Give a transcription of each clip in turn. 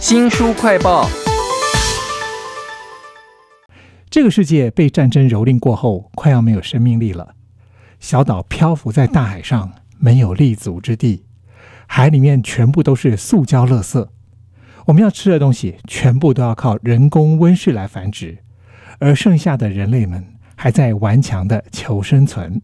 新书快报。这个世界被战争蹂躏过后，快要没有生命力了。小岛漂浮在大海上，没有立足之地，海里面全部都是塑胶垃圾。我们要吃的东西，全部都要靠人工温室来繁殖，而剩下的人类们还在顽强的求生存。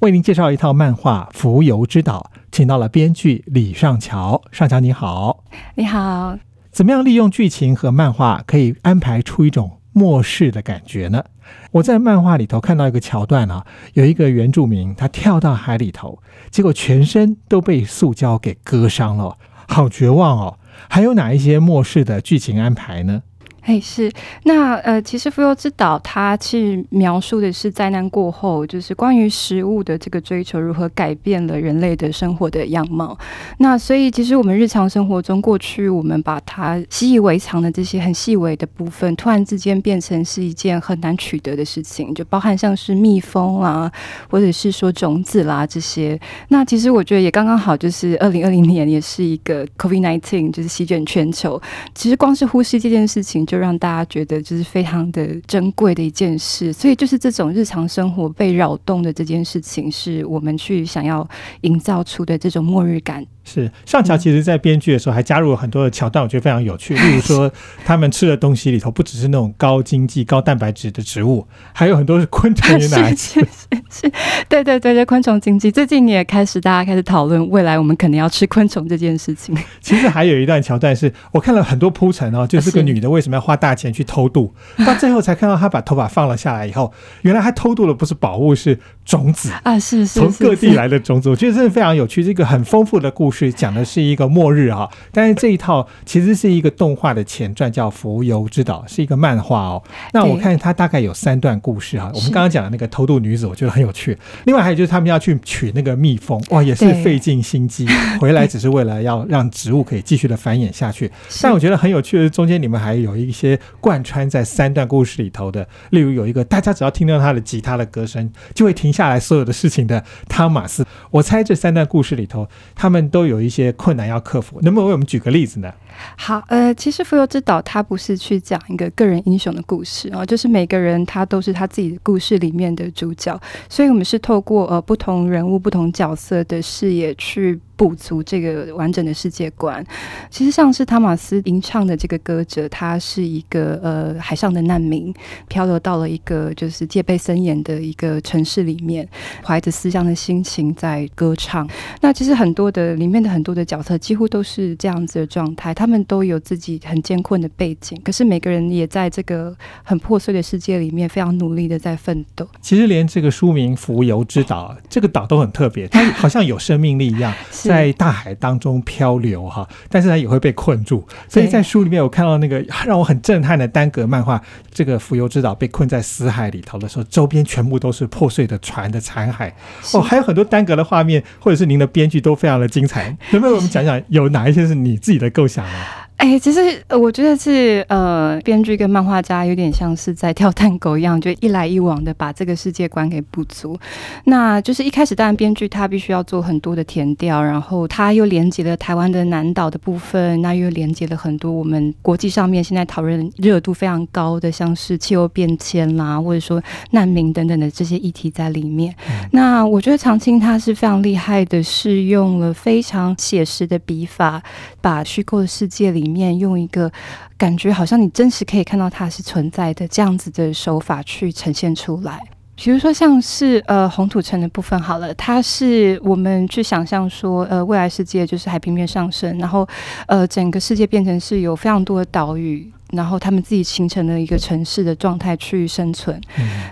为您介绍一套漫画《浮游之岛》，请到了编剧李尚桥。尚桥你好，你好。怎么样利用剧情和漫画，可以安排出一种末世的感觉呢？我在漫画里头看到一个桥段啊，有一个原住民他跳到海里头，结果全身都被塑胶给割伤了，好绝望哦。还有哪一些末世的剧情安排呢？哎，是那呃，其实《浮游之岛》它是描述的是灾难过后，就是关于食物的这个追求如何改变了人类的生活的样貌。那所以，其实我们日常生活中，过去我们把它习以为常的这些很细微的部分，突然之间变成是一件很难取得的事情，就包含像是蜜蜂啦，或者是说种子啦这些。那其实我觉得也刚刚好，就是二零二零年也是一个 COVID nineteen，就是席卷全球。其实光是呼吸这件事情。就让大家觉得就是非常的珍贵的一件事，所以就是这种日常生活被扰动的这件事情，是我们去想要营造出的这种末日感。是上桥其实，在编剧的时候还加入了很多的桥段，我觉得非常有趣。例如说，他们吃的东西里头不只是那种高经济、高蛋白质的植物，还有很多是昆虫也来吃。是是，对对对对，昆虫经济最近也开始，大家开始讨论未来我们可能要吃昆虫这件事情。其实还有一段桥段是我看了很多铺陈哦，就是个女的为什么要花大钱去偷渡，到最后才看到她把头发放了下来以后，原来她偷渡的不是宝物，是种子啊，是是从各地来的种子。我觉得真的非常有趣，是一个很丰富的故事。讲的是一个末日啊，但是这一套其实是一个动画的前传，叫《浮游之岛》，是一个漫画哦。那我看它大概有三段故事哈。我们刚刚讲的那个偷渡女子，我觉得很有趣。另外还有就是他们要去取那个蜜蜂，哇，也是费尽心机，回来只是为了要让植物可以继续的繁衍下去。但我觉得很有趣的是，中间你们还有一些贯穿在三段故事里头的，例如有一个大家只要听到他的吉他的歌声，就会停下来所有的事情的汤马斯。我猜这三段故事里头，他们都有。一些困难要克服，能不能为我们举个例子呢？好，呃，其实《浮游之岛》它不是去讲一个个人英雄的故事啊，就是每个人他都是他自己的故事里面的主角，所以我们是透过呃不同人物、不同角色的视野去。补足这个完整的世界观，其实像是汤马斯吟唱的这个歌者，他是一个呃海上的难民，漂流到了一个就是戒备森严的一个城市里面，怀着思乡的心情在歌唱。那其实很多的里面的很多的角色几乎都是这样子的状态，他们都有自己很艰困的背景，可是每个人也在这个很破碎的世界里面非常努力的在奋斗。其实连这个书名《浮游之岛》这个岛都很特别，它好像有生命力一样。在大海当中漂流哈，但是它也会被困住。所以在书里面，我看到那个 让我很震撼的单格漫画，这个浮游之岛被困在死海里头的时候，周边全部都是破碎的船的残骸。哦，还有很多单格的画面，或者是您的编剧都非常的精彩。能不能我们讲讲有哪一些是你自己的构想呢？哎，其实我觉得是呃，编剧跟漫画家有点像是在跳探狗一样，就一来一往的把这个世界观给补足。那就是一开始，当然编剧他必须要做很多的填调，然后他又连接了台湾的南岛的部分，那又连接了很多我们国际上面现在讨论热度非常高的，像是气候变迁啦，或者说难民等等的这些议题在里面。那我觉得长青他是非常厉害的，是用了非常写实的笔法，把虚构的世界里。面用一个感觉好像你真实可以看到它是存在的这样子的手法去呈现出来，比如说像是呃红土城的部分好了，它是我们去想象说呃未来世界就是海平面上升，然后呃整个世界变成是有非常多的岛屿。然后他们自己形成了一个城市的状态去生存。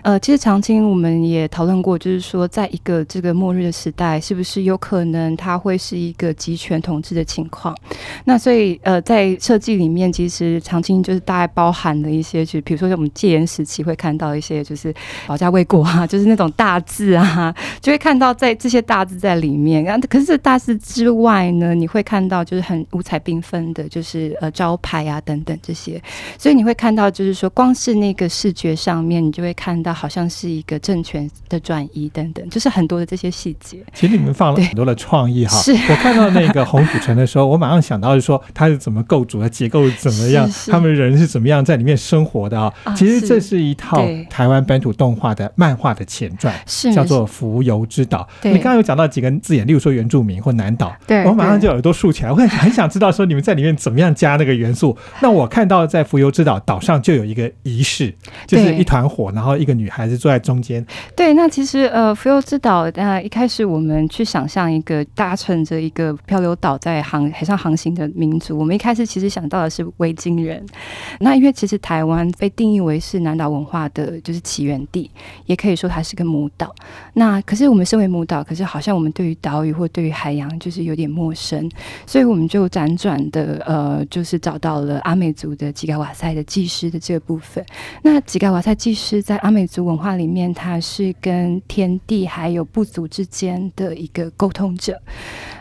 呃，其实长青我们也讨论过，就是说，在一个这个末日的时代，是不是有可能它会是一个集权统治的情况？那所以呃，在设计里面，其实长青就是大概包含了一些，就比如说我们戒严时期会看到一些，就是保家卫国啊，就是那种大字啊，就会看到在这些大字在里面。然后可是大字之外呢，你会看到就是很五彩缤纷的，就是呃招牌啊等等这些。所以你会看到，就是说，光是那个视觉上面，你就会看到好像是一个政权的转移等等，就是很多的这些细节。其实你们放了很多的创意哈。是我看到那个红土城的时候，我马上想到是说它是怎么构筑的，结构怎么样，他们人是怎么样在里面生活的啊。其实这是一套台湾本土动画的漫画的前传，是叫做《浮游之岛》。你刚刚有讲到几个字眼，例如说原住民或南岛，对我马上就耳朵竖起来，我很很想知道说你们在里面怎么样加那个元素。那我看到在浮游之岛岛上就有一个仪式，就是一团火，然后一个女孩子坐在中间。对，那其实呃，浮游之岛呃一开始我们去想象一个搭乘着一个漂流岛在航海上航行的民族，我们一开始其实想到的是维京人。那因为其实台湾被定义为是南岛文化的就是起源地，也可以说它是个母岛。那可是我们身为母岛，可是好像我们对于岛屿或对于海洋就是有点陌生，所以我们就辗转的呃，就是找到了阿美族的吉吉盖瓦塞的技师的这个部分。那吉盖瓦塞技师在阿美族文化里面，他是跟天地还有部族之间的一个沟通者。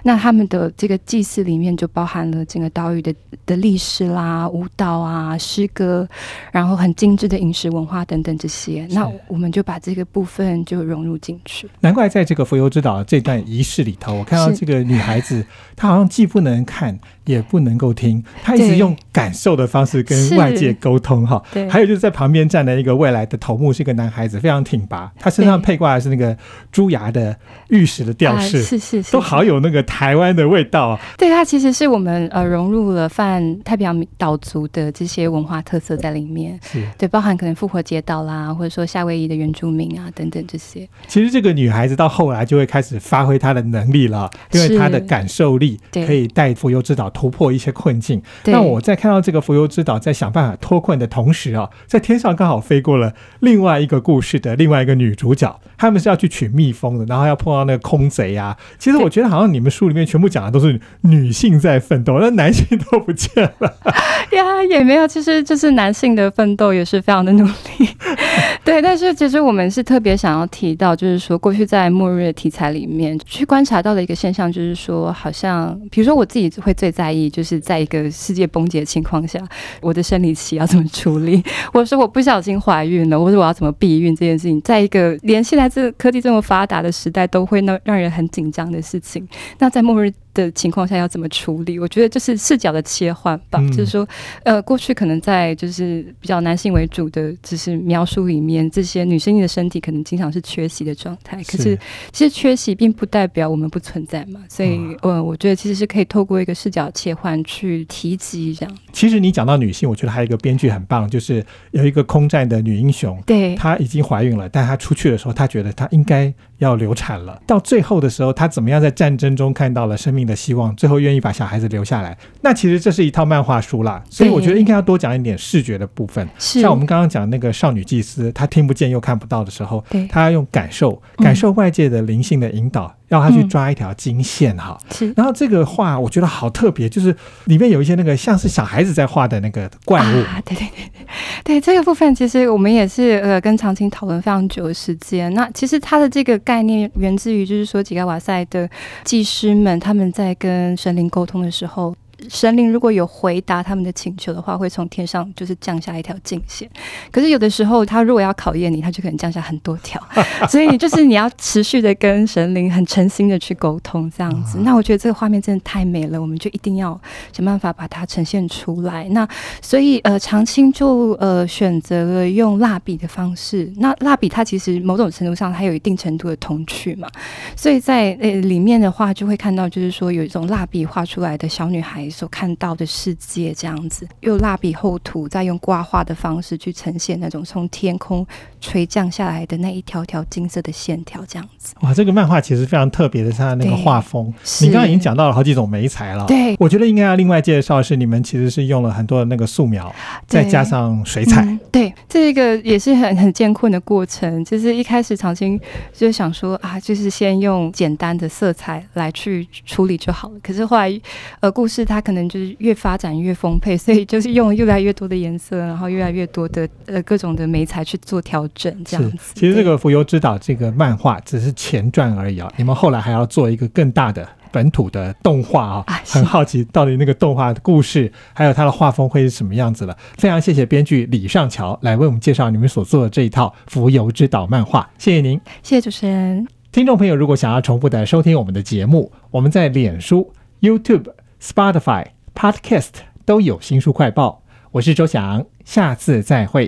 那他们的这个祭祀里面就包含了整个岛屿的的历史啦、舞蹈啊、诗歌，然后很精致的饮食文化等等这些。那我们就把这个部分就融入进去。难怪在这个浮游之岛这段仪式里头，我看到这个女孩子，她好像既不能看。也不能够听，她一直用感受的方式跟外界沟通哈。对，还有就是在旁边站的一个未来的头目，是一个男孩子，非常挺拔。他身上配挂的是那个猪牙的玉石的吊饰，是是是，都好有那个台湾的味道啊。对，它其实是我们呃融入了泛太平洋岛族的这些文化特色在里面。是，对，包含可能复活节岛啦，或者说夏威夷的原住民啊等等这些。其实这个女孩子到后来就会开始发挥她的能力了，因为她的感受力可以带浮游之岛。突破一些困境。那我在看到这个浮游之岛在想办法脱困的同时啊，在天上刚好飞过了另外一个故事的另外一个女主角，他们是要去取蜜蜂的，然后要碰到那个空贼啊。其实我觉得好像你们书里面全部讲的都是女性在奋斗，那男性都不见了 呀，也没有，其实就是男性的奋斗也是非常的努力。对，但是其实我们是特别想要提到，就是说过去在末日题材里面去观察到的一个现象，就是说好像比如说我自己会最在意，就是在一个世界崩解的情况下，我的生理期要怎么处理，或者说我不小心怀孕了，或者我要怎么避孕这件事情，在一个连现在这科技这么发达的时代，都会让让人很紧张的事情。那在末日。的情况下要怎么处理？我觉得就是视角的切换吧，就是说，呃，过去可能在就是比较男性为主的，就是描述里面，这些女生的身体可能经常是缺席的状态。可是其实缺席并不代表我们不存在嘛，所以，呃，我觉得其实是可以透过一个视角切换去提及这样。其实你讲到女性，我觉得还有一个编剧很棒，就是有一个空战的女英雄，对，她已经怀孕了，但她出去的时候，她觉得她应该要流产了。到最后的时候，她怎么样在战争中看到了生命？的希望，最后愿意把小孩子留下来。那其实这是一套漫画书啦，所以我觉得应该要多讲一点视觉的部分。像我们刚刚讲那个少女祭司，她听不见又看不到的时候，她要用感受，感受外界的灵性的引导。要他去抓一条金线哈，是。然后这个画我觉得好特别，就是里面有一些那个像是小孩子在画的那个怪物。啊，对对对对，对这个部分其实我们也是呃跟长青讨论非常久的时间。那其实它的这个概念源自于就是说几个瓦塞的技师们他们在跟神灵沟通的时候。神灵如果有回答他们的请求的话，会从天上就是降下一条镜线。可是有的时候，他如果要考验你，他就可能降下很多条。所以就是你要持续的跟神灵很诚心的去沟通，这样子。那我觉得这个画面真的太美了，我们就一定要想办法把它呈现出来。那所以呃，长青就呃选择了用蜡笔的方式。那蜡笔它其实某种程度上它有一定程度的童趣嘛，所以在呃里面的话就会看到，就是说有一种蜡笔画出来的小女孩。所看到的世界这样子，用蜡笔厚涂，再用挂画的方式去呈现那种从天空垂降下来的那一条条金色的线条，这样子。哇，这个漫画其实非常特别的，它的那个画风。你刚刚已经讲到了好几种眉材了。对，我觉得应该要另外介绍的是，你们其实是用了很多的那个素描，再加上水彩。对，这个也是很很艰困的过程。就是一开始长青就想说啊，就是先用简单的色彩来去处理就好了。可是后来，呃，故事它可能就是越发展越丰沛，所以就是用越来越多的颜色，然后越来越多的呃各种的媒材去做调整，这样子。其实这个《浮游之岛》这个漫画只是前传而已啊，你们后来还要做一个更大的。本土的动画啊，很好奇到底那个动画的故事，还有它的画风会是什么样子了。非常谢谢编剧李尚桥来为我们介绍你们所做的这一套《浮游之岛》漫画，谢谢您。谢谢主持人。听众朋友，如果想要重复的收听我们的节目，我们在脸书、YouTube、Spotify、Podcast 都有新书快报。我是周翔，下次再会。